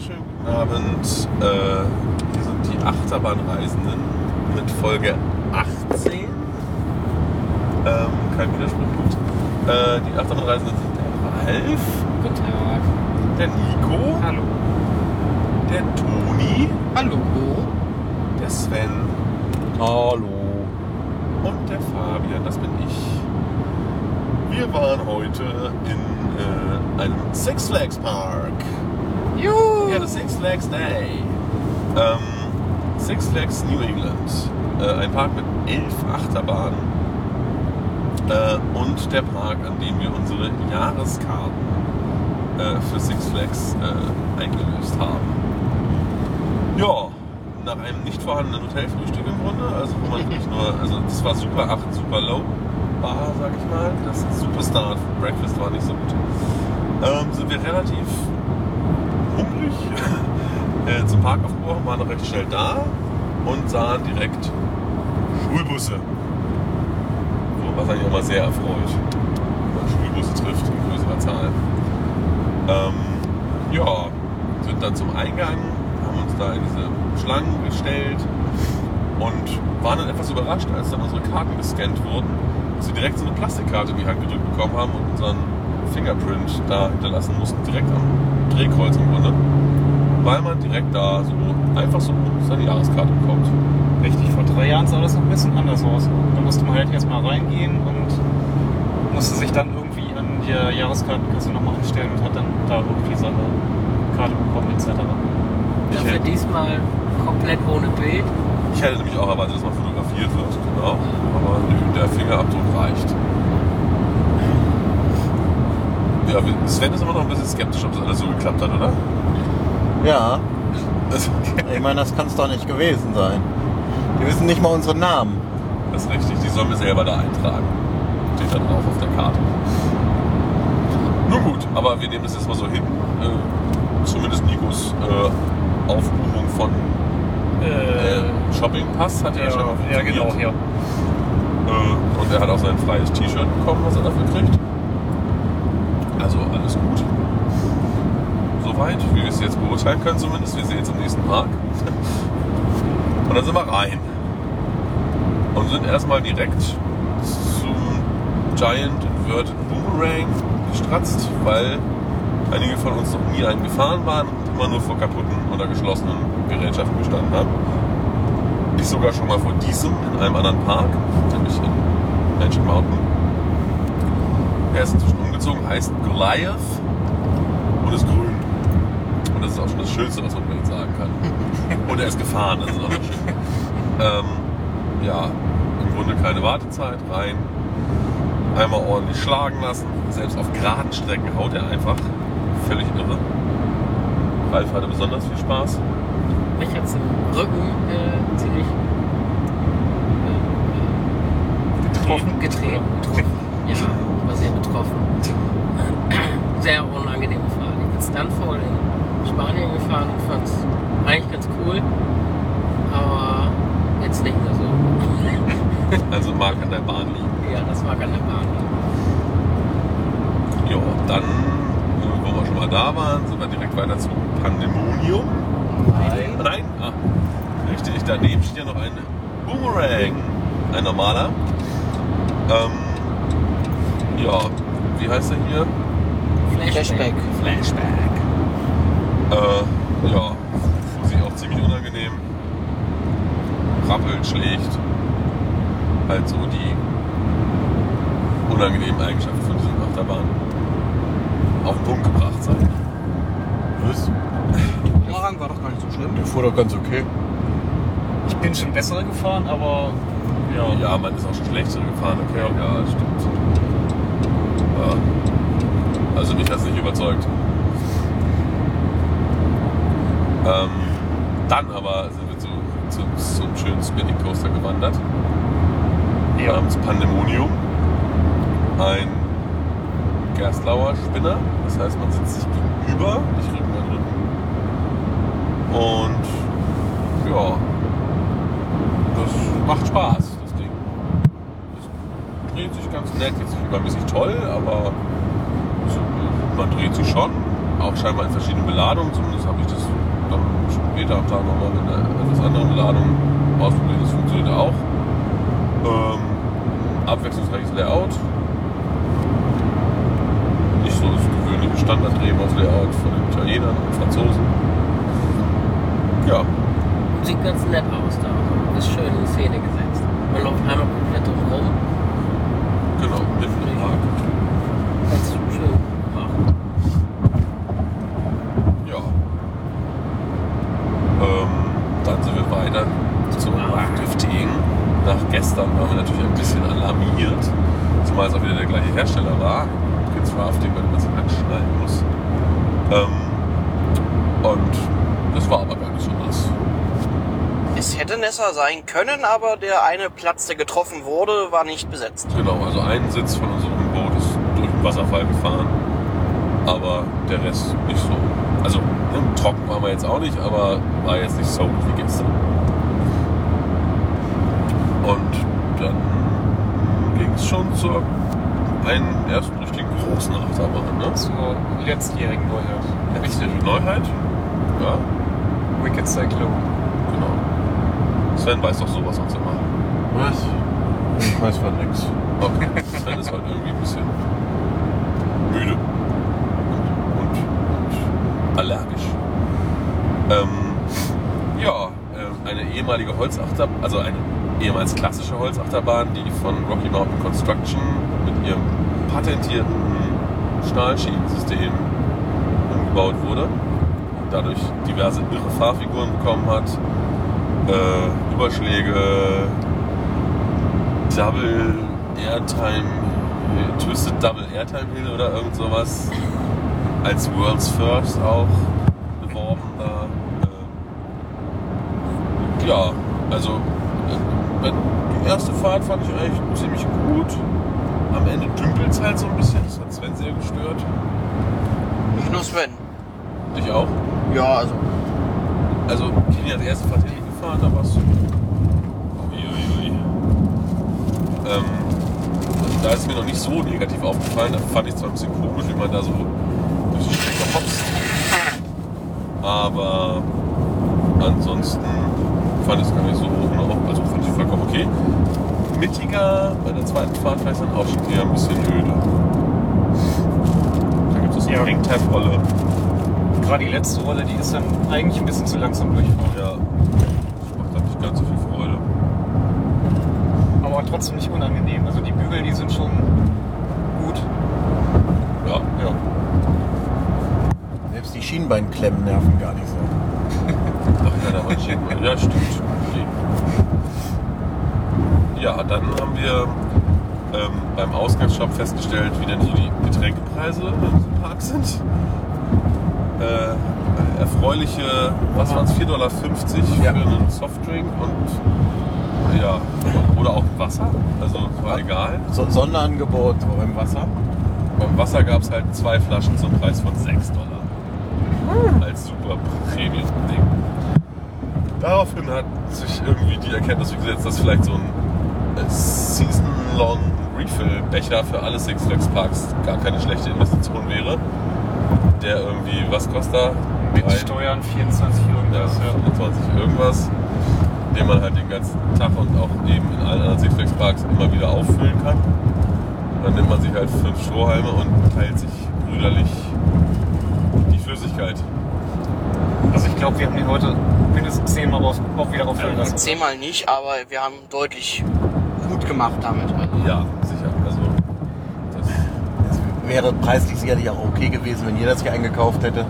wunderschönen guten Abend. Äh, wir sind die Achterbahnreisenden mit Folge 18. Ähm, kein Widerspruch, gut. Äh, die Achterbahnreisenden sind der Ralf, Guten Tag. der Nico, Hallo. der Toni, Hallo. der Sven Hallo. und der Fabian. Das bin ich. Wir waren heute in äh, einem Six Flags Park. Juhu. Ja, das Six Flags Day. Ähm, Six Flags New England. Äh, ein Park mit elf Achterbahnen. Äh, und der Park, an dem wir unsere Jahreskarten äh, für Six Flags äh, eingelöst haben. Ja, nach einem nicht vorhandenen Hotelfrühstück im Grunde. Also, wo man wirklich nur, also, das war super 8, super low. Bar, sag ich mal. Das Superstar Breakfast war nicht so gut. Ähm, sind wir relativ hungrig äh, zum Park aufgebrochen, waren noch recht schnell da und sahen direkt Schulbusse. So, was eigentlich immer sehr erfreut, wenn man Schulbusse trifft in größerer Zahl. Ähm, ja, sind dann zum Eingang, haben uns da in diese Schlangen gestellt und waren dann etwas überrascht, als dann unsere Karten gescannt wurden, dass wir direkt so eine Plastikkarte in die Hand gedrückt bekommen haben und unseren Fingerprint da hinterlassen mussten, direkt am Drehkreuz im Grunde. Weil man direkt da so einfach so seine Jahreskarte bekommt. Richtig, vor drei Jahren sah das noch ein bisschen anders aus. Da musste man halt erstmal reingehen und musste sich dann irgendwie an der Jahreskartenkasse nochmal anstellen und hat dann da irgendwie seine Karte bekommen etc. Ich Dafür hätte, diesmal komplett ohne Bild. ich hätte nämlich auch erwartet, dass man fotografiert wird, genau. Aber der Fingerabdruck reicht. Ja, Sven ist immer noch ein bisschen skeptisch, ob das alles so geklappt hat, oder? Ja, ich meine, das kann es doch nicht gewesen sein. Die wissen nicht mal unseren Namen. das ist richtig, die sollen wir selber da eintragen. Steht da drauf auf der Karte. Nun gut, aber wir nehmen das jetzt mal so hin. Äh, zumindest Nikos äh, Aufbuchung von äh, Shoppingpass hat er ja schon mal ja, genau, funktioniert. ja. Äh, und er hat auch sein freies T-Shirt bekommen, was er dafür kriegt. Also alles gut. Soweit, wie wir es jetzt beurteilen können zumindest. Wir sehen im nächsten Park. Und dann sind wir rein. Und sind erstmal direkt zum Giant Inverted Boomerang gestratzt, weil einige von uns noch nie einen gefahren waren und immer nur vor kaputten oder geschlossenen Gerätschaften gestanden haben. Ich sogar schon mal vor diesem in einem anderen Park, nämlich in Magic Mountain. Er ist inzwischen umgezogen, heißt Goliath und ist grün. Und das ist auch schon das Schönste, was man ihn sagen kann. Und er ist gefahren, das ist auch schön. Ähm, ja, im Grunde keine Wartezeit, rein. Einmal ordentlich schlagen lassen. Selbst auf geraden Strecken haut er einfach. Völlig irre. Ralf hatte besonders viel Spaß. Mich hat es im Rücken äh, ziemlich äh, Getroffen? getreten. Getroffen. Ja, war sehr betroffen. Sehr unangenehme Fahrt. Ich bin Stanford in Spanien gefahren und fand es eigentlich ganz cool. Aber jetzt nicht mehr so. Also mag an der Bahn liegen. Ja, das war an der Bahn. Ja, dann, wo wir schon mal da waren, sind wir direkt weiter zu Pandemonium. Nein. Nein, ah, richtig, daneben steht ja noch ein Boomerang, ein normaler. Ähm, ja, wie heißt er hier? Flashback. Flashback. Äh, ja, Fusi auch ziemlich unangenehm. Rappelt, schlägt. Halt so die unangenehmen Eigenschaften von diesen Achterbahn auf den Punkt gebracht sein. Was? Vorrang war doch gar nicht so schlimm. Der fuhr doch ganz okay. Ich bin schon bessere gefahren, aber ja. Ja, man ist auch schon schlechtere gefahren, okay, ja, stimmt. Ja. Also mich hat es nicht überzeugt. Ähm, dann aber sind wir zu, zu, zum schönen Spinning Coaster gewandert. Ja. Namens Pandemonium. Ein Gerstlauer Spinner. Das heißt, man sitzt sich gegenüber, nicht Rücken an Rücken. Und ja, das macht Spaß, das Ding. Es dreht sich ganz nett, jetzt nicht übermäßig toll, aber man dreht sich schon. auch scheinbar in verschiedenen Beladungen. Zumindest habe ich das dann später am Tag nochmal mit einer etwas anderen Beladung ausprobiert. Das funktioniert auch. Ähm, abwechslungsreiches Layout. Nicht so das gewöhnliche Standard-Drehmaus-Layout von den Italienern und Franzosen. Ja, Sieht ganz nett aus da. Ist schön in Szene gesetzt. Man läuft einmal komplett drumherum. genau, mitten im Park. Ganz schön gemacht. Ja. Ähm, dann sind wir weiter zum Rafting. Nach gestern waren wir natürlich ein bisschen alarmiert, zumal es auch wieder der gleiche Hersteller war. Prince Rafting, bei dem man sich anschneiden muss. Ähm, und das war aber gar nicht so nass. Nesser sein können, aber der eine Platz, der getroffen wurde, war nicht besetzt. Genau, also ein Sitz von unserem Boot ist durch den Wasserfall gefahren, aber der Rest nicht so. Also ne, trocken waren wir jetzt auch nicht, aber war jetzt nicht so wie gestern. Und dann ging es schon zur einen ersten richtigen großen Achterbahn. Ne? Zur letztjährigen Neuheit. Richtig. Neuheit? Ja, Wicked Cyclone. Sven weiß doch sowas auch zu machen. Was? Ich weiß von nix. Okay. Sven ist halt irgendwie ein bisschen müde und, und, allergisch. Ähm, ja, äh, eine ehemalige Holzachterbahn, also eine ehemals klassische Holzachterbahn, die von Rocky Mountain Construction mit ihrem patentierten Stahlschienensystem umgebaut wurde und dadurch diverse irre Fahrfiguren bekommen hat. Äh, Überschläge, Double Airtime, äh, Twisted Double Airtime Hill oder irgend sowas. Als World's First auch beworben da. Äh, ja, also äh, die erste Fahrt fand ich eigentlich ziemlich gut. Am Ende dümpelt es halt so ein bisschen, das hat Sven sehr gestört. Nicht nur Sven. Dich auch? Ja, also Also, Kini hat die erste Fahrt hingefahren, da warst du. Uiuiui. Ähm, da ist mir noch nicht so negativ aufgefallen. Da fand ich zwar ein bisschen komisch, wie man da so durch die Strecke hopst. Aber ansonsten fand ich es gar nicht so hoch. Also fand ich vollkommen okay. Mittiger bei der zweiten Fahrt war ich dann auch schon eher ein bisschen öde. Da gibt es eine Ja. Hangtime-Rolle. Gerade die letzte Rolle, die ist dann eigentlich ein bisschen zu langsam durchfahren. Ja, nicht ganz so viel Freude. Aber trotzdem nicht unangenehm. Also die Bügel, die sind schon gut. Ja, Ja. Selbst die Schienbeinklemmen nerven gar nicht so. Ach ja, da war Schienbein. Ja, stimmt. Okay. Ja, dann haben wir ähm, beim Ausgangsshop festgestellt, wie denn so die Getränkepreise in diesem Park sind. Äh, erfreuliche, was waren es, 4,50 Dollar für Ja. einen Softdrink und ja, oder auch Wasser. Also war egal. So ein Sonderangebot so beim Wasser. Beim Wasser gab es halt zwei Flaschen zum Preis von 6 Dollar. Als super Premium-Ding. Daraufhin hat sich irgendwie die Erkenntnis gesetzt, dass vielleicht so ein äh, Season-Long Refill-Becher für alle Six Flags Parks gar keine schlechte Investition wäre. Der irgendwie, was kostet er? Mit Ein- Steuern 24 ja, irgendwas. Ja. 25 irgendwas, den man halt den ganzen Tag und auch eben in allen anderen Six Flags Parks immer wieder auffüllen kann. Dann nimmt man sich halt fünf Strohhalme und teilt sich brüderlich die Flüssigkeit. Also ich glaube, wir haben den heute mindestens zehnmal raus, auch wieder auffüllen lassen. zehnmal nicht, aber wir haben deutlich gut gemacht damit. Ja, sicher. Also das, Es wäre preislich sicherlich auch okay gewesen, wenn jeder sich eingekauft hätte.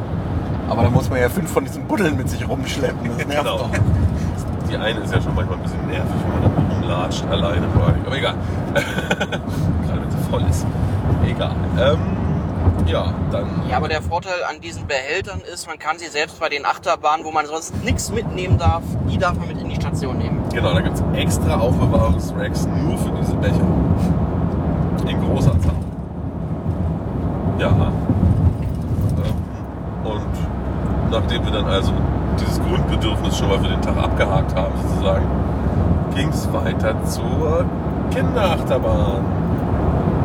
Aber da muss man ja fünf von diesen Buddeln mit sich rumschleppen. Das nervt Genau. doch. die eine ist ja schon manchmal ein bisschen nervig, wenn man da rumlatscht alleine vor allem. Aber egal. Gerade wenn sie voll ist. Egal. Ähm, ja, dann. Ja, aber der Vorteil an diesen Behältern ist, man kann sie selbst bei den Achterbahnen, wo man sonst nichts mitnehmen darf, die darf man mit in die Station nehmen. Genau, da gibt es extra Aufbewahrungsracks nur für diese Becher. In großer Zahl. Ja. Ähm, Und nachdem wir dann also dieses Grundbedürfnis schon mal für den Tag abgehakt haben, sozusagen, ging es weiter zur Kinderachterbahn.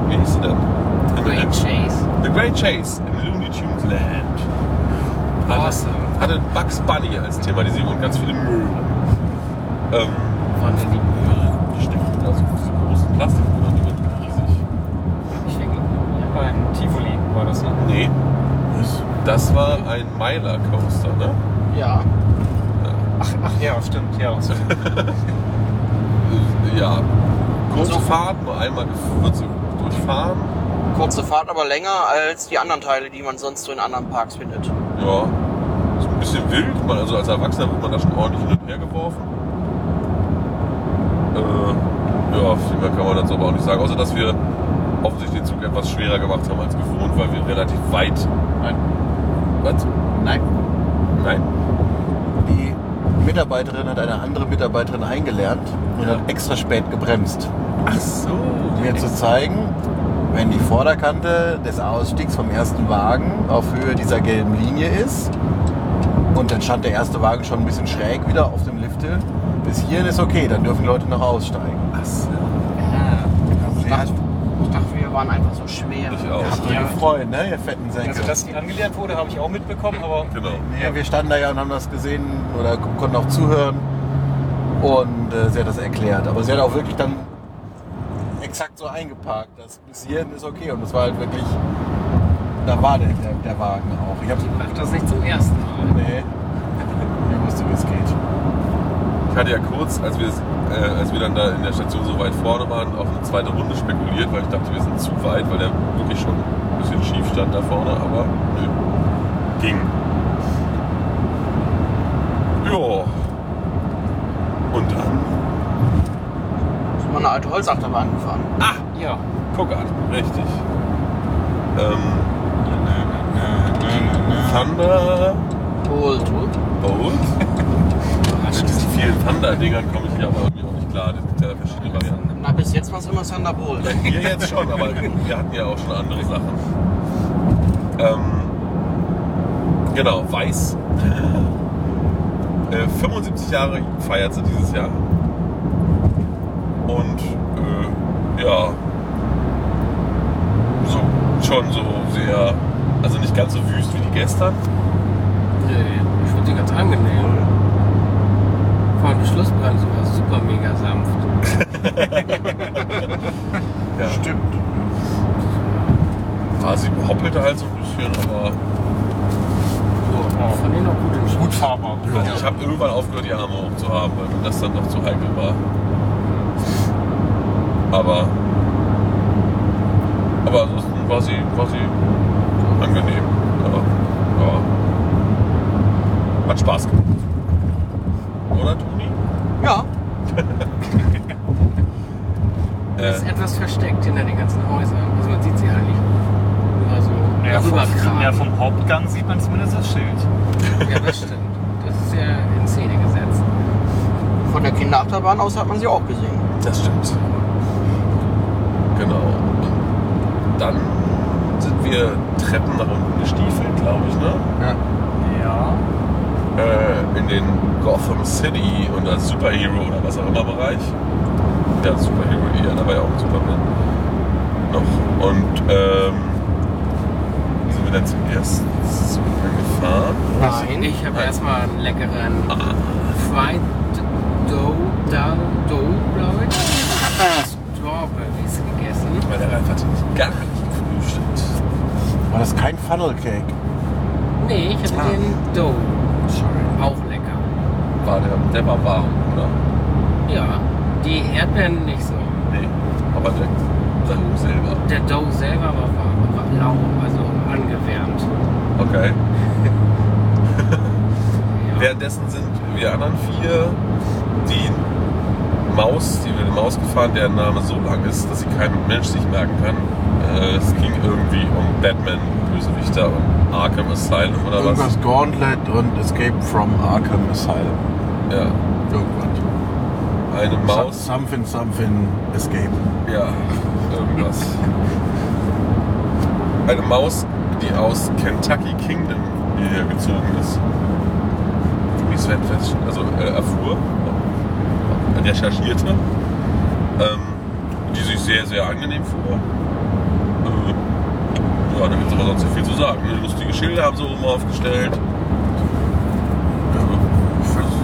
Wie hieß sie denn? Im- Great Chase. The Great Chase im Looney Tunes Land. hatte Bugs Bunny als Thematisierung und ganz viele Möwen. Ähm, Waren denn die Mühle? die stecken also diese großen Plastikmöwen, die werden riesig. Ich denke. Beim Tivoli war das, ne? Nee, das war ein Mylar Coaster, ne? Ja. Ach, ach ja, stimmt. Ja, Ja. Kurze Also- Fahrt, nur einmal sie durchfahren. Kurze Fahrt, aber länger als die anderen Teile, die man sonst so in anderen Parks findet. Ja. Ist ein bisschen wild, man, also als Erwachsener wird man da schon ordentlich hin und her geworfen. Äh, ja, viel mehr kann man dazu aber auch nicht sagen. Außer, dass wir offensichtlich den Zug etwas schwerer gemacht haben als gewohnt, weil wir relativ weit. Nein. Was? Nein. Nein? Die Mitarbeiterin hat eine andere Mitarbeiterin eingelernt und Ja. hat extra spät gebremst. Ach so. Um mir zu zeigen, wenn die Vorderkante des Ausstiegs vom ersten Wagen auf Höhe dieser gelben Linie ist und dann stand der erste Wagen schon ein bisschen schräg wieder auf dem Lifthill, bis hierhin ist okay, dann dürfen Leute noch aussteigen. Ach so. Ich dachte, ich dachte, wir waren einfach so schwer. Ich auch. Habt ihr Ja. gefreut, ne, ihr fetten Säcke? Also, dass die angelernt wurde, habe ich auch mitbekommen, aber Genau. Ja, wir standen da ja und haben das gesehen oder konnten auch zuhören und äh, sie hat das erklärt. Aber sie hat auch wirklich dann exakt so eingeparkt, dass bis hierhin ist okay und das war halt wirklich, da war der, der, der Wagen auch. Ich hab's, Ich mach das nicht zum ersten Mal. nee, ich wusste, wie es geht. Ich hatte ja kurz, als wir, äh, als wir dann da in der Station so weit vorne waren, auf eine zweite Runde spekuliert, weil ich dachte, wir sind zu weit, weil der wirklich schon bisschen schief stand da vorne, aber nö. Ging. Ja. Und dann? Sind wir eine alte Holzachterbahn gefahren. Ah, ja. guck an, richtig. Ähm, Thunder Bolt. Bolt. Mit diesen vielen Thunder-Dingern komme ich hier aber irgendwie auch nicht klar. Es gibt ja verschiedene Varianten. Na, bis jetzt war es immer Thunderbolt. Wir jetzt schon, aber wir hatten ja auch schon andere Sachen. Ähm, genau, Weiß. Äh, 75 Jahre feiert sie dieses Jahr. Und äh, ja, so schon so sehr, also nicht ganz so wüst wie die gestern. Nee, ich finde die ganz angenehm. Vor allem die Schlussbremse war super mega sanft. Ja. Stimmt. Ah, sie hoppelte halt so ein bisschen, aber Ja. Ich fand den auch gut Gut fahrbar. also ich habe irgendwann aufgehört, die Arme hochzuhaben, weil mir das dann noch zu heikel war. Aber, aber ansonsten war sie, war sie angenehm. Aber, ja. Hat Spaß gemacht. Oder, Toni? Ja. Die ist Äh, etwas versteckt hinter den ganzen Häusern. Also man sieht sie eigentlich nur so Ja, vom, ja, vom Hauptgang sieht man zumindest das Schild. Ja, das stimmt. Das ist ja in Szene gesetzt. Von der Kinderachterbahn aus hat man sie auch gesehen. das stimmt. Genau. Und dann sind wir Treppen nach unten gestiefelt, glaube ich, ne? Ja. äh, in den Gotham City und als Superhero oder was auch immer Bereich. Ja, Superhero war ja auch ein Superman noch. Und ähm, wie sind wir denn zuerst gefahren? Nein. Ich habe erstmal einen leckeren Ah, Fried Dough, da, Dough, glaube ich. Strawberries gegessen. weil der Ralf hatte gar nicht gefrühstückt. War das kein Funnel Cake? Nee, ich hatte Ah. den Dough. Auch lecker. War der, der war warm, oder? Ja, die Erdbeeren nicht so. Nee, aber der Dough selber. Der Dough selber war warm, war lau, also angewärmt. Okay. Ja. Währenddessen sind wir anderen vier die Maus, die wir die Maus gefahren, deren Name so lang ist, dass sie kein Mensch sich merken kann. Äh, es ging irgendwie um Batman, Bösewichter und Arkham Asylum oder was? Irgendwas Gauntlet und Escape from Arkham Asylum. Ja. Irgendwas. Eine Maus. Something, something, Escape. Ja, irgendwas. Eine Maus, die aus Kentucky Kingdom hierher gezogen ist. Wie Sven fest, also äh, erfuhr, äh, recherchierte, ähm, die sich sehr, sehr angenehm fuhr. Äh, ja, da gibt es aber sonst nicht viel zu sagen. Ne? Lustige Schilder haben sie oben aufgestellt.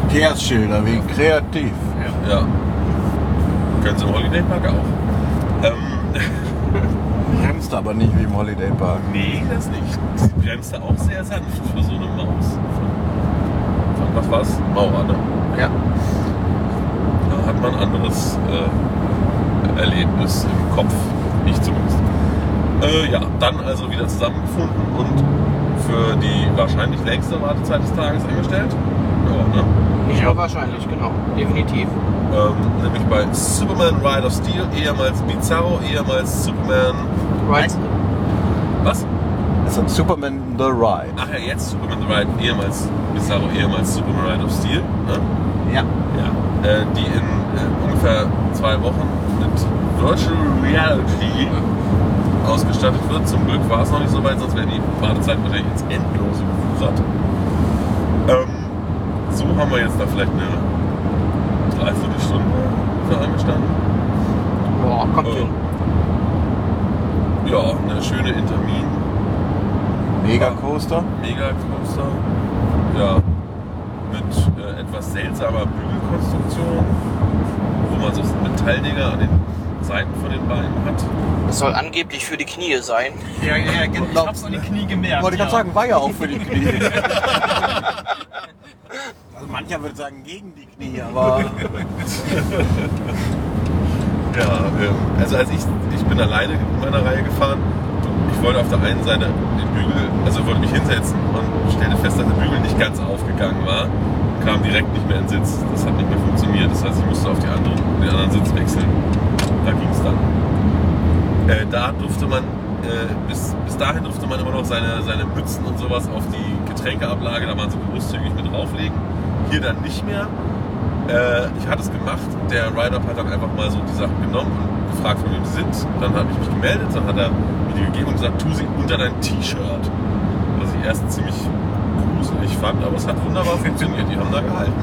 Verkehrsschilder, wie kreativ. Ja. Können sie im Holiday Park auch. Ähm, Bremst aber nicht wie im Holiday Park. nee, das nicht. Sie bremste auch sehr sanft für so eine Maus. Von was war's? Maurer, ne? Ja. Da hat man ein anderes äh, Erlebnis im Kopf. Ich zumindest. Äh, ja, dann also wieder zusammengefunden und für die wahrscheinlich längste Wartezeit des Tages eingestellt. Ja, ne? Nicht nur wahrscheinlich, genau. Definitiv. Ähm, nämlich bei Superman Ride of Steel, ehemals Bizarro, ehemals Superman. Right. Was? Das ist Superman The Ride. Ach ja, jetzt Superman the Ride, ehemals Bizarro, ehemals Superman Ride of Steel. Ne? Ja. Ja. Äh, die in äh, ungefähr zwei Wochen mit Virtual Reality ausgestattet wird. Zum Glück war es noch nicht so weit, sonst wäre die Wartezeit wahrscheinlich ins Endlose gefusert. Ähm, so haben wir jetzt da vielleicht eine Dreiviertelstunde für angestanden. Boah, kommt Äh, hin. ja, eine schöne Intermin, Megacoaster. Megacoaster. Ja, mit äh, etwas seltsamer Bügelkonstruktion, wo man so Metalldinger an den Seiten von den Beinen hat. Das soll angeblich für die Knie sein. Ja, ja, ja, ich hab's an die Knie gemerkt. Wollte ich ja. gerade sagen, war ja auch für die Knie. mancher würde sagen gegen die Knie, aber Ja, ähm, also als ich, ich bin alleine in meiner Reihe gefahren. Ich wollte auf der einen Seite den Bügel, also wollte mich hinsetzen und stellte fest, dass der Bügel nicht ganz aufgegangen war. Kam direkt nicht mehr in den Sitz. Das hat nicht mehr funktioniert. Das heißt, ich musste auf die andere, den anderen Sitz wechseln. Da ging es dann. Äh, da durfte man, äh, bis, bis dahin durfte man immer noch seine, seine Mützen und sowas auf die Getränkeablage, da waren sie großzügig mit drauflegen. Hier dann nicht mehr. Äh, ich hatte es gemacht. Der Rider hat dann einfach mal so die Sachen genommen und gefragt, von wem sie sind. Dann habe ich mich gemeldet, dann hat er mir die gegeben und gesagt, tu sie unter dein T-Shirt. Was ich erst ziemlich gruselig fand, aber es hat wunderbar funktioniert. Die haben da gehalten.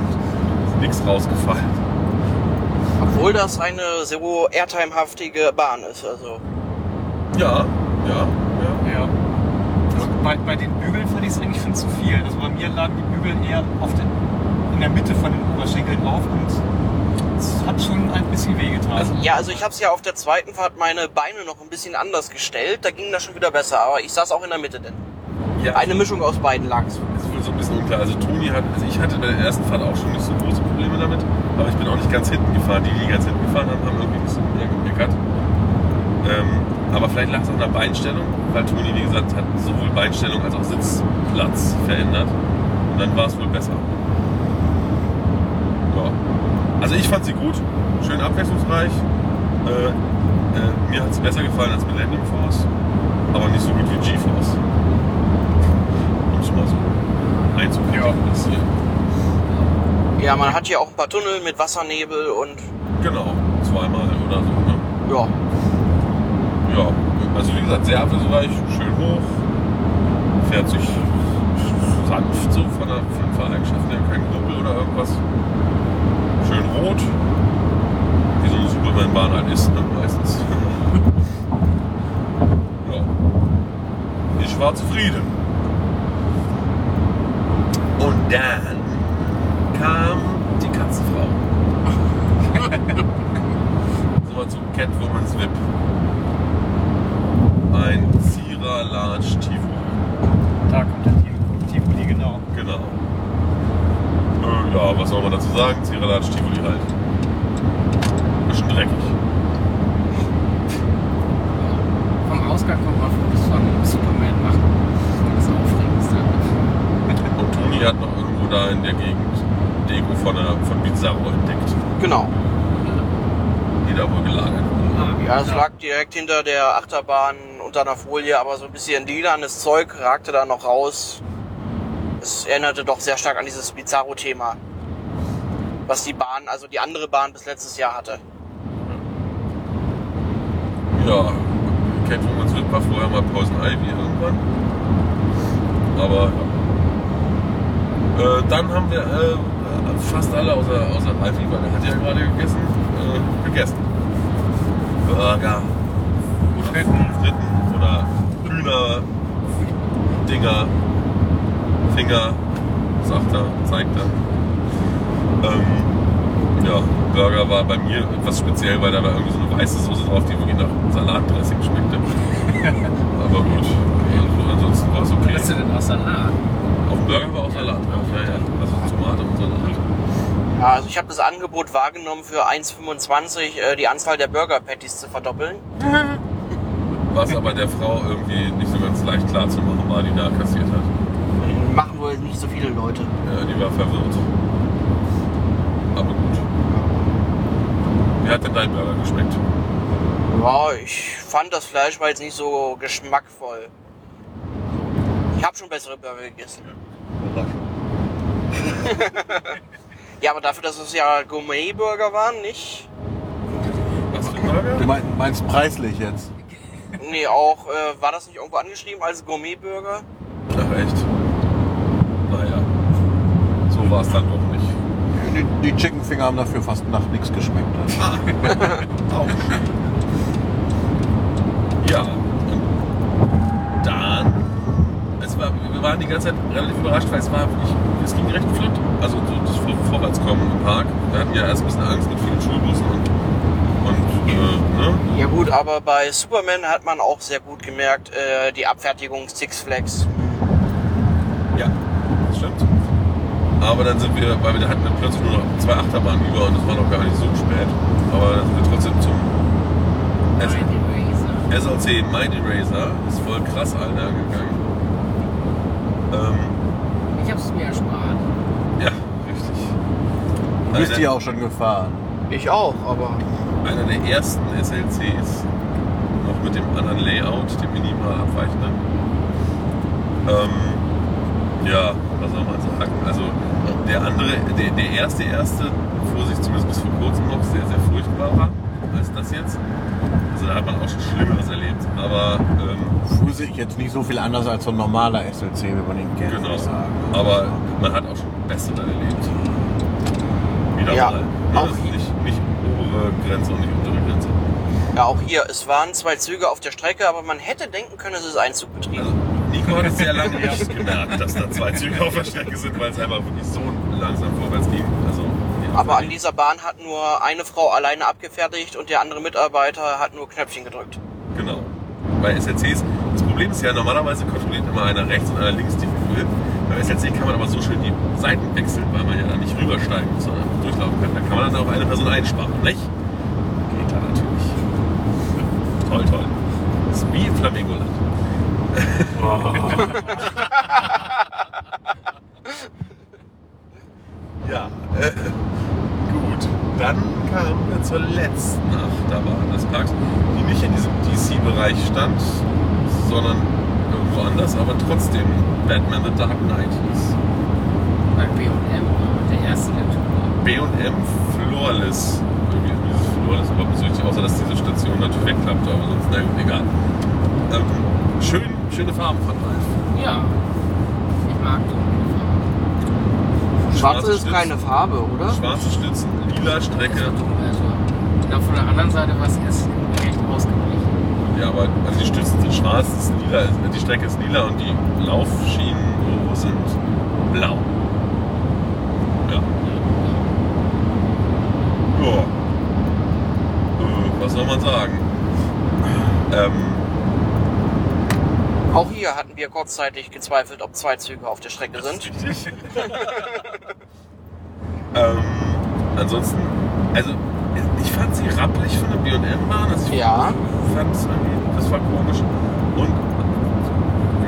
Ist nichts rausgefallen. Obwohl das eine Zero Airtime-haftige Bahn ist. Also Ja, ja, ja. Ja. Also bei, bei den Bügeln fand ich es eigentlich schon zu viel. Also bei mir lagen die Bügel eher auf den, in der Mitte von den Oberschenkeln auf und es hat schon ein bisschen wehgetan. Also- ja, also ich habe es ja auf der zweiten Fahrt meine Beine noch ein bisschen anders gestellt. Da ging das schon wieder besser. Aber ich saß auch in der Mitte denn. ja Eine Mischung aus beiden lag's. ist wohl so ein bisschen unklar. Also Toni hat, also ich hatte bei der ersten Fahrt auch schon nicht so große Probleme damit, aber ich bin auch nicht ganz hinten gefahren. Die, die ganz hinten gefahren haben, haben irgendwie ein bisschen mehr gemeckert. Ähm, aber vielleicht lag es an der Beinstellung, weil Toni, wie gesagt, hat sowohl Beinstellung als auch Sitzplatz verändert. Und dann war es wohl besser. Ja. Also ich fand sie gut, schön abwechslungsreich. Äh, äh, mir hat es besser gefallen als mit Landing Force, aber nicht so gut wie GeForce. Um es mal so einzukategorisieren. Ja, man hat hier auch ein paar Tunnel mit Wassernebel und Genau, zweimal oder so. Ne? ja, Ja, also wie gesagt, sehr abwechslungsreich, schön hoch, fährt sich sanft so von der, von her, kein Knubbel oder irgendwas. Rot, wie so eine Superman-Bahn halt ist, ne, meistens. ja. Ich war zufrieden. Und dann kam die Katzenfrau. so mal zu Catwoman's Whip. Ein Zira Large Tivoli. da kommt der Tiv- Tivoli, genau. Genau. Soll man dazu sagen? Zira Large Tivoli halt. Bisschen dreckig. Vom Ausgang kommt man Fotos von Superman machen. Das ist aufregend. Und Toni hat noch irgendwo da in der Gegend Deko von, der, von Bizarro entdeckt, genau. die da wohl gelagert wurde. Ja, es lag direkt hinter der Achterbahn unter einer Folie, aber so ein bisschen lilanes Zeug ragte da noch raus. Es erinnerte doch sehr stark an dieses Bizarro-Thema, was die Bahn, also die andere Bahn bis letztes Jahr hatte. Ja, Catwoman's Whip war vorher mal Poison Ivy irgendwann. Aber. Äh, dann haben wir äh, fast alle außer, außer Ivy, weil er hat ja gerade gegessen, äh, gegessen. Burger Fritten, Fritten oder Hühner, Dinger, Finger, sagt er, zeigt er. Ähm, ja, Burger war bei mir etwas speziell, weil da war irgendwie so eine weiße Soße drauf, die wirklich nach Salatdressing schmeckte. Aber gut, also, ansonsten war es okay. Was ist denn aus Salat? Auf dem Burger war auch Salat drauf, ja, ja. Also Tomate und Salat. Ja, also ich habe das Angebot wahrgenommen für 1,25 äh, die Anzahl der Burger Patties zu verdoppeln. Was aber der Frau irgendwie nicht so ganz leicht klar zu machen war, die da kassiert hat. Machen wohl nicht so viele Leute. Ja, die war verwirrt. Aber gut. Wie hat denn dein Burger geschmeckt? Ja, ich fand das Fleisch war jetzt nicht so geschmackvoll. Ich habe schon bessere Burger gegessen. Ja, aber dafür, dass es ja Gourmet-Burger waren, nicht? Was für Burger? Du mein, meinst preislich jetzt? Nee, auch, äh, war das nicht irgendwo angeschrieben als Gourmet-Burger? Ach echt? Naja. So war es dann doch. Die, die Chicken Finger haben dafür fast nach nichts geschmeckt. Auch. Ja, und dann, es war, wir waren die ganze Zeit relativ überrascht, weil es war wirklich, es ging recht flott. Also so das Vor- Vorwärtskommen im Park. Wir hatten ja erst ein bisschen Angst mit vielen Schulbussen und, und äh, ne? Ja gut, aber bei Superman hat man auch sehr gut gemerkt, äh, die Abfertigung Six Flags. Ja, das stimmt. Aber dann sind wir, weil wir hatten dann plötzlich nur noch zwei Achterbahnen über und es war noch gar nicht so spät. Aber dann sind wir trotzdem zum S Mind Eraser. SLC Mind Eraser. Ist voll krass, Alter, gegangen. Ähm, Ich hab's mir erspart. ja, richtig. Du bist Einer- ja auch schon gefahren. Ich auch, aber einer der ersten SLCs, noch mit dem anderen Layout, dem minimal abweichenden. Ähm, ja, was soll man sagen? Also der andere, der, der erste erste fuhr sich zumindest bis vor kurzem noch sehr, sehr furchtbar war als das jetzt. Also da hat man auch schon Schlimmeres erlebt. Aber ähm, Fuhr sich jetzt nicht so viel anders als so ein normaler SLC, wenn man ihn kennt. genau. Aber man hat auch schon bessere erlebt. Wieder Ja, mal. auch das ist nicht, nicht obere Grenze und nicht untere Grenze. ja auch hier, es waren zwei Züge auf der Strecke, aber man hätte denken können, es ist ein Zugbetrieb. Also Nico hat es sehr lange nicht gemerkt, dass da zwei Züge auf der Strecke sind, weil es einfach wirklich so langsam vorwärts ging. Also, Aber an dieser Bahn hat nur eine Frau alleine abgefertigt und der andere Mitarbeiter hat nur Knöpfchen gedrückt. Genau. Bei SLCs, das Problem ist ja, normalerweise kontrolliert immer einer rechts und einer links die Flügel. Beim SLC kann man aber so schön die Seiten wechseln, weil man ja dann nicht rübersteigen muss, sondern durchlaufen kann. Da kann man dann auch eine Person einsparen, nicht? Geht da natürlich. Toll, toll. Das ist wie Flamingoland. Ja, äh, gut. Dann kamen wir zur letzten Achterbahn des Parks, die nicht in diesem DC-Bereich stand, sondern irgendwo anders, aber trotzdem Batman The Dark Knight hieß. Bei B&M war der erste der Tour. B&M Flawless. Irgendwie dieses Flawless überhaupt nicht so richtig, außer dass diese Station natürlich wegklappte, aber sonst, na gut, egal. Ähm, schön, schöne Farben von Ralf. Ja. Ich mag Farben. Schwarze ist Stützen, keine Farbe, oder? Schwarze Stützen, lila Strecke. Also, genau von der anderen Seite war es erst recht ausgeglichen. Ja, aber also die Stützen sind schwarz, ist lila, die Strecke ist lila und die Laufschienen sind blau. Ja. Ja. Äh, was soll man sagen? Ähm, Auch hier hatten wir kurzzeitig gezweifelt, ob zwei Züge auf der Strecke sind. Ansonsten, also ich fand sie rappelig von der B&M-Bahn. Also ich Ja. fand es irgendwie, das war komisch. Und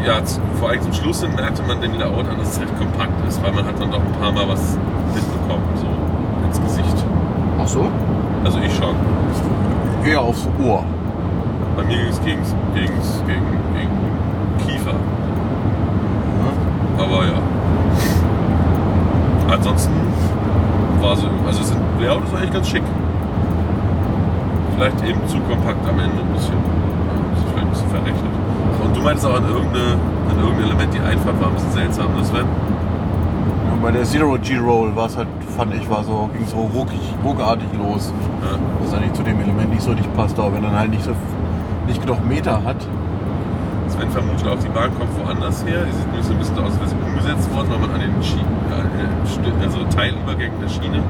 ja, vor allem zum Schluss hin merkte man den Layout an, dass es recht kompakt ist, weil man hat dann doch ein paar Mal was mitbekommen, so ins Gesicht. Ach so? Also ich schon. Eher aufs Ohr. Bei mir ging es gegen, gegen, gegen, gegen Kiefer. Aber ja. Ansonsten war so, also sind, Layout ist eigentlich ganz schick. Vielleicht eben zu kompakt am Ende ein bisschen. Ja, das ist vielleicht ein bisschen verrechnet. Und du meintest auch an irgendeine, an irgendein Element, die Einfahrt war ein bisschen seltsam, ne Sven? Und bei der Zero G-Roll war es halt, fand ich, war so, ging so ruckig, ruckartig los. Ja. Was eigentlich zu dem Element nicht so nicht passt, aber wenn dann halt nicht so nicht genug Meter hat. Sven vermutet auch, die Bahn kommt woanders her. Die sieht so ein bisschen aus, als wäre sie umgesetzt worden, weil man an den Schienen, äh, also Teilübergängen der Schiene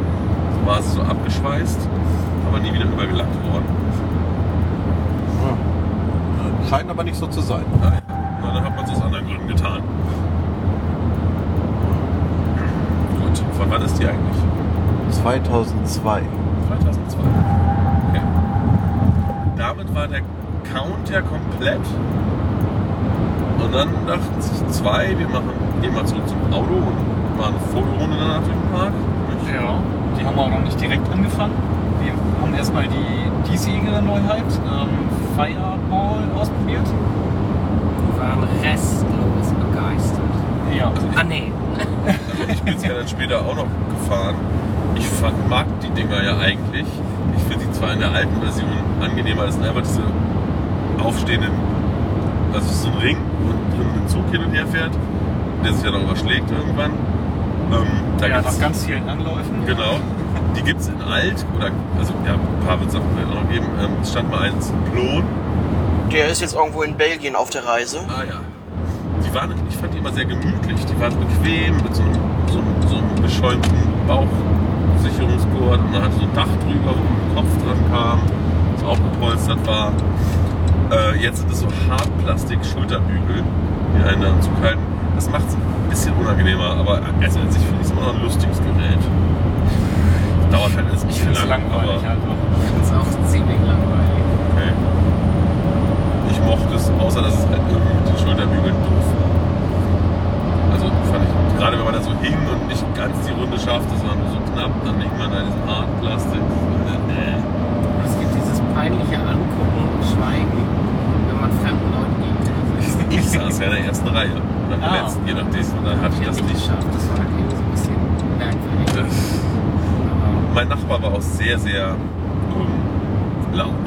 war es so abgeschweißt, aber nie wieder übergelackt worden. Scheint aber nicht so zu sein. Naja, na, dann hat man es aus anderen Gründen getan. Gut, von wann ist die eigentlich? 2002. 2002. Okay. Damit war der Count ja komplett. Und dann dachten sich zwei, wir machen, gehen mal zurück zum Auto und machen eine Fotorunde danach durch den Park. Ja, die haben auch noch nicht direkt angefangen. Wir haben erstmal die diesjährige Neuheit, ähm, Fireball, ausprobiert. Wir waren restlos begeistert. Ja, Ah, nee. Also ich bin es ja dann später auch noch gefahren. Ich fand, mag die Dinger ja eigentlich. Ich finde die zwar in der alten Version angenehmer, das sind einfach diese aufstehenden, also es ist so ein Ring, wo drin ein Zug hin und her fährt, der sich ja dann überschlägt irgendwann. Ähm, da ja nach ganz vielen Anläufen. Genau. Die gibt es in alt oder also ja, ein paar wird es auch noch geben. Ähm, es stand mal eins in Plon. Der ist jetzt irgendwo in Belgien auf der Reise. Ah ja. Die waren, ich fand die immer sehr gemütlich. Die waren bequem mit so einem, so einem, so einem beschäumten Bauchsicherungsgurt und man hatte so ein Dach drüber, wo ein Kopf dran kam, das auch gepolstert war. Äh, jetzt sind es so Hartplastik-Schulterbügel, die einen dann zuhalten. Das macht es ein bisschen unangenehmer, aber also an sich finde ich es immer noch ein lustiges Gerät. Dauert halt alles ein Ich bisschen finde es lang, langweilig aber einfach. Ich finde es auch ziemlich langweilig. okay. Ich mochte es, außer dass es halt irgendwie mit den Schulterbügeln doof war. Also fand ich, gerade wenn man da so hing und nicht ganz die Runde schaffte, sondern nur so knapp, dann hing man da in diesem harten Plastik. Äh, Es gibt dieses peinliche Angucken und Schweigen, man fremden Leuten gegenüber sitzt. Ich saß ja in der ersten Reihe. Oder in der Ah. letzten, je nachdem. Und dann hatte ich das nicht. geschafft. Das war halt irgendwie so ein bisschen merkwürdig. Mein Nachbar war auch sehr, sehr ähm, laut.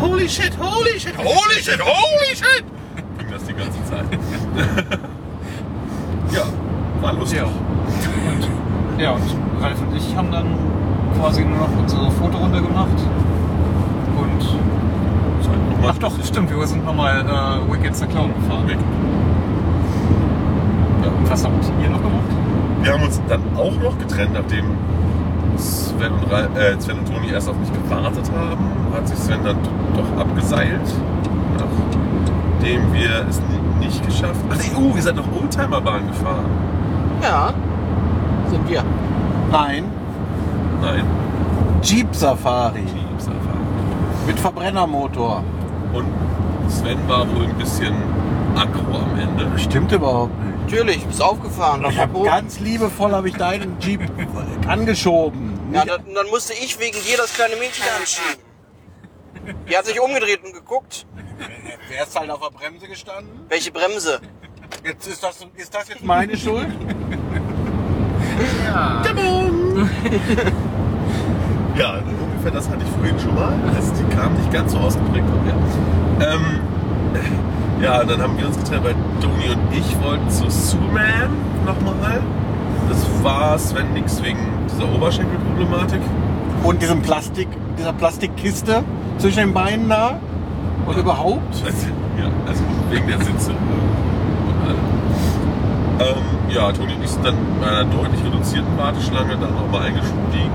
Holy shit, holy shit, holy shit, holy shit! Ging das die ganze Zeit. ja, war lustig. Ja. Und, ja, und Ralf und ich haben dann quasi nur noch unsere Fotorunde gemacht. Und. Zeit noch mal Ach doch, stimmt, wir sind nochmal äh, Wicked the Clown gefahren. Weg. Und was habt ihr noch gemacht? Wir haben uns dann auch noch getrennt, nachdem Sven und, Ra äh, Sven und Toni erst auf mich gewartet haben. Hat sich Sven dann doch abgeseilt, nachdem wir es ni- nicht geschafft haben. Ach nee, oh, ihr seid noch Oldtimerbahn gefahren. Ja, sind wir. Nein, Nein, Jeep Safari Teams erfahren. mit Verbrennermotor. Und Sven war wohl ein bisschen aggro am Ende. Stimmt überhaupt nicht. Natürlich, bist aufgefahren. Ich habe ganz liebevoll habe ich deinen Jeep angeschoben. ja, dann, dann musste ich wegen dir das kleine Mädchen anschieben. Die hat sich umgedreht und geguckt. Wer ist halt auf der Bremse gestanden? Welche Bremse? Jetzt ist das, ist das jetzt meine Schuld? ja, Ja, ungefähr das hatte ich vorhin schon mal. Also die kam nicht ganz so ausgeprägt von mir. Ähm, ja, dann haben wir uns getrennt, weil Toni und ich wollten zu Superman nochmal. Das war Sven nix wegen dieser Oberschenkelproblematik. Und diesem Plastik, dieser Plastikkiste zwischen den Beinen da? Und überhaupt? Also, ja, also wegen der Sitze und. Ähm, ja, Toni und ich sind dann bei einer deutlich reduzierten Warteschlange dann nochmal eingestiegen.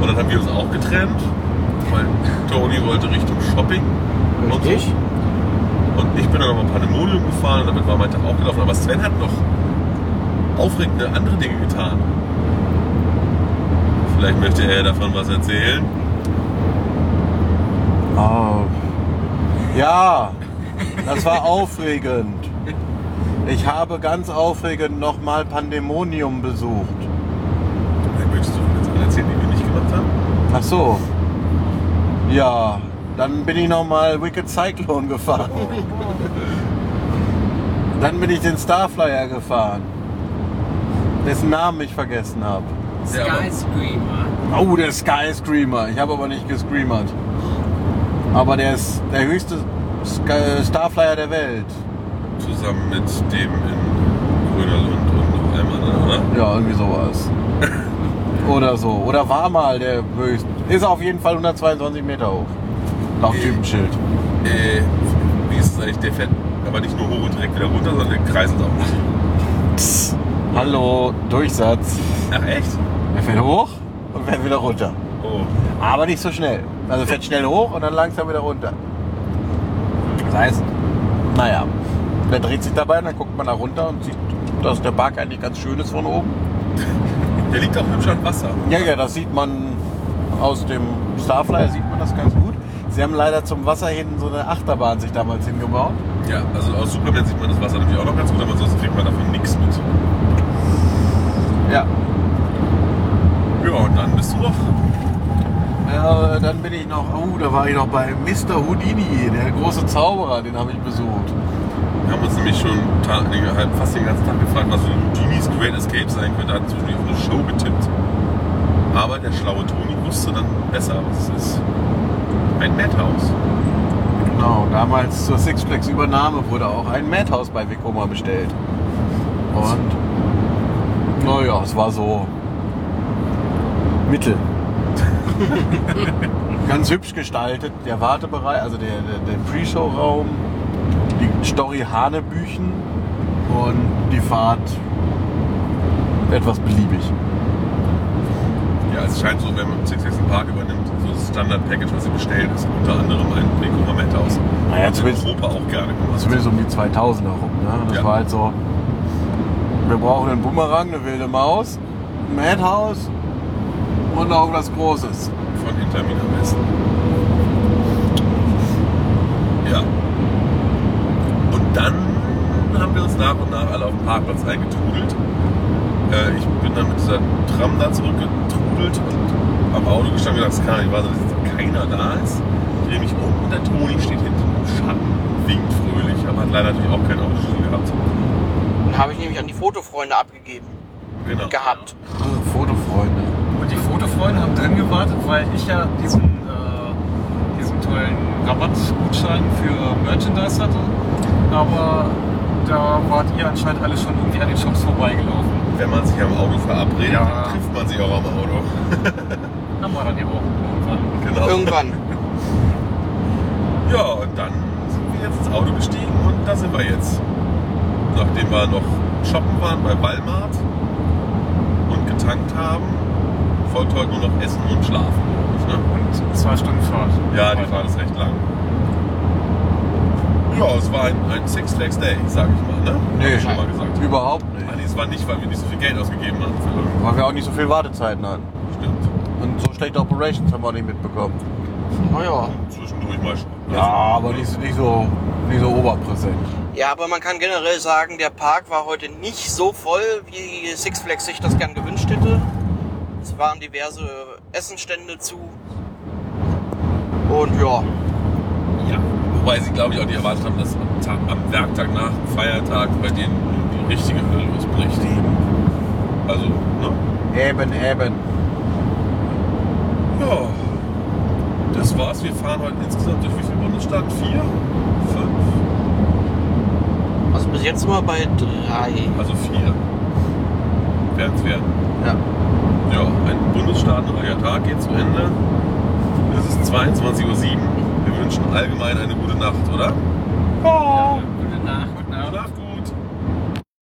Und dann haben wir uns auch getrennt, weil Toni wollte Richtung Shopping. Und so. Richtig. Und ich bin dann nochmal Pandemonium gefahren und damit war mein Tag auch gelaufen. Aber Sven hat noch aufregende andere Dinge getan. Vielleicht möchte er davon was erzählen. Oh. Ja, das war aufregend. Ich habe ganz aufregend nochmal Pandemonium besucht. Vielleicht möchtest du von den Sachen erzählen, die wir nicht gemacht haben? Ach so. Ja, dann bin ich nochmal Wicked Cyclone gefahren. Dann bin ich den Starflyer gefahren. Dessen Namen ich vergessen habe. Skyscreamer. Oh, der Sky Screamer. Ich habe aber nicht gescreamert. Aber der ist der höchste Sky Starflyer der Welt. Zusammen mit dem in Grönerlund und noch einem anderen, oder? Ja, irgendwie sowas. Oder so. Oder war mal der höchste. Ist auf jeden Fall 122 Meter hoch. Laut Äh. Typenschild. Äh, wie ist es eigentlich? Der fährt aber nicht nur hoch und direkt wieder runter, sondern der kreiselt auch nicht. Hallo, Durchsatz. Ach echt? Er fährt hoch und fährt wieder runter. Oh. Aber nicht so schnell. Also fährt schnell hoch und dann langsam wieder runter. Das heißt, naja, der dreht sich dabei und dann guckt man da runter und sieht, dass der Park eigentlich ganz schön ist von oben. Der liegt auch hübsch an Wasser. Ja, ja, das sieht man aus dem Starflyer, sieht man das ganz gut. Sie haben leider zum Wasser hin so eine Achterbahn sich damals hingebaut. Ja, also aus Superman sieht man das Wasser natürlich auch noch ganz gut, aber sonst kriegt man davon nichts mit. Ja. Ja, und dann bist du noch. Äh, dann bin ich noch, oh, da war ich noch bei Mr. Houdini, der große Zauberer, den habe ich besucht. Wir haben uns nämlich schon halb, fast den ganzen Tag gefragt, was so Genies Great Escape sein könnte. Hatten zwischendurch auf eine Show getippt. Aber der schlaue Toni wusste dann besser, was es ist. Ein Madhouse. Genau, damals zur Six Flags Übernahme wurde auch ein Madhouse bei Vekoma bestellt. Und naja, es war so mittel. Ganz hübsch gestaltet, der Wartebereich, also der, der, der Pre-Show-Raum, die Story Hanebüchen und die Fahrt etwas beliebig. Ja, es scheint so, wenn man Six Flags Park übernimmt, so das Standard-Package, was sie bestellt, ist unter anderem ein Vekoma Madhouse. Naja, zumindest- Europa auch gerne gemacht. Zumindest um die 2000er rum. Ne? Das Ja. war halt so, wir brauchen einen Bumerang, eine wilde Maus, ein Madhouse und noch was Großes. von Intermin am besten. Ja. Und dann haben wir uns nach und nach Parkplatz eingetrudelt. Äh, ich bin dann mit dieser Tram da zurückgetrudelt und am Auto gestanden und gedacht, das kann nicht wahr sein, dass jetzt keiner da ist. Ich drehe mich um und der Toni steht hinten im Schatten, winkt fröhlich, aber hat leider natürlich auch kein Autoschlüssel gehabt. Den habe ich nämlich an die Fotofreunde abgegeben. Genau. Gehabt. Ah, Fotofreunde. Und die Fotofreunde haben drin gewartet, weil ich ja diesen, äh, diesen tollen Rabattgutschein für Merchandise hatte. Aber da wart ihr anscheinend alle schon irgendwie an den Shops vorbeigelaufen. Wenn man sich am Auto verabredet, Ja. dann trifft man sich auch am Auto. Haben wir dann ja auch irgendwann. Genau. Irgendwann. Ja, und dann sind wir jetzt ins Auto gestiegen und da sind wir jetzt. Nachdem wir noch shoppen waren bei Walmart und getankt haben, folgt heute nur noch Essen und Schlafen. Ne? Und zwei Stunden Fahrt. Ja, die Fahrt ist recht lang. Ja, es war ein, ein Six Flags Day, sag ich mal. Ne? Hab ich schon mal gesagt. Überhaupt Ah, nicht. nee, es war nicht, weil wir nicht so viel Geld ausgegeben haben für irgendwas. Weil wir auch nicht so viel Wartezeiten hatten. Stimmt. Und so schlechte Operations haben wir auch nicht mitbekommen. Naja. Zwischendurch mal schon. Ja, aber nicht, nicht, so, nicht so oberpräsent. Ja, aber man kann generell sagen, der Park war heute nicht so voll, wie Six Flags sich das gern gewünscht hätte. Es waren diverse Essenstände zu. Und Ja, wobei sie, glaube ich, auch nicht erwartet haben, dass am, Tag, am Werktag nach dem Feiertag bei denen die richtige Hölle losbricht. Also, ne? Eben, eben. Ja. Das war's. Wir fahren heute insgesamt durch wie viele Bundesstaaten? Vier? Fünf? also bis jetzt sind wir bei drei. Also vier. Werden es werden. Ja. Ja, ein bundesstaatenreicher Tag geht zu Ende. Es ist 22.07 Uhr. Wir wünschen allgemein eine gute Nacht, oder? Ja.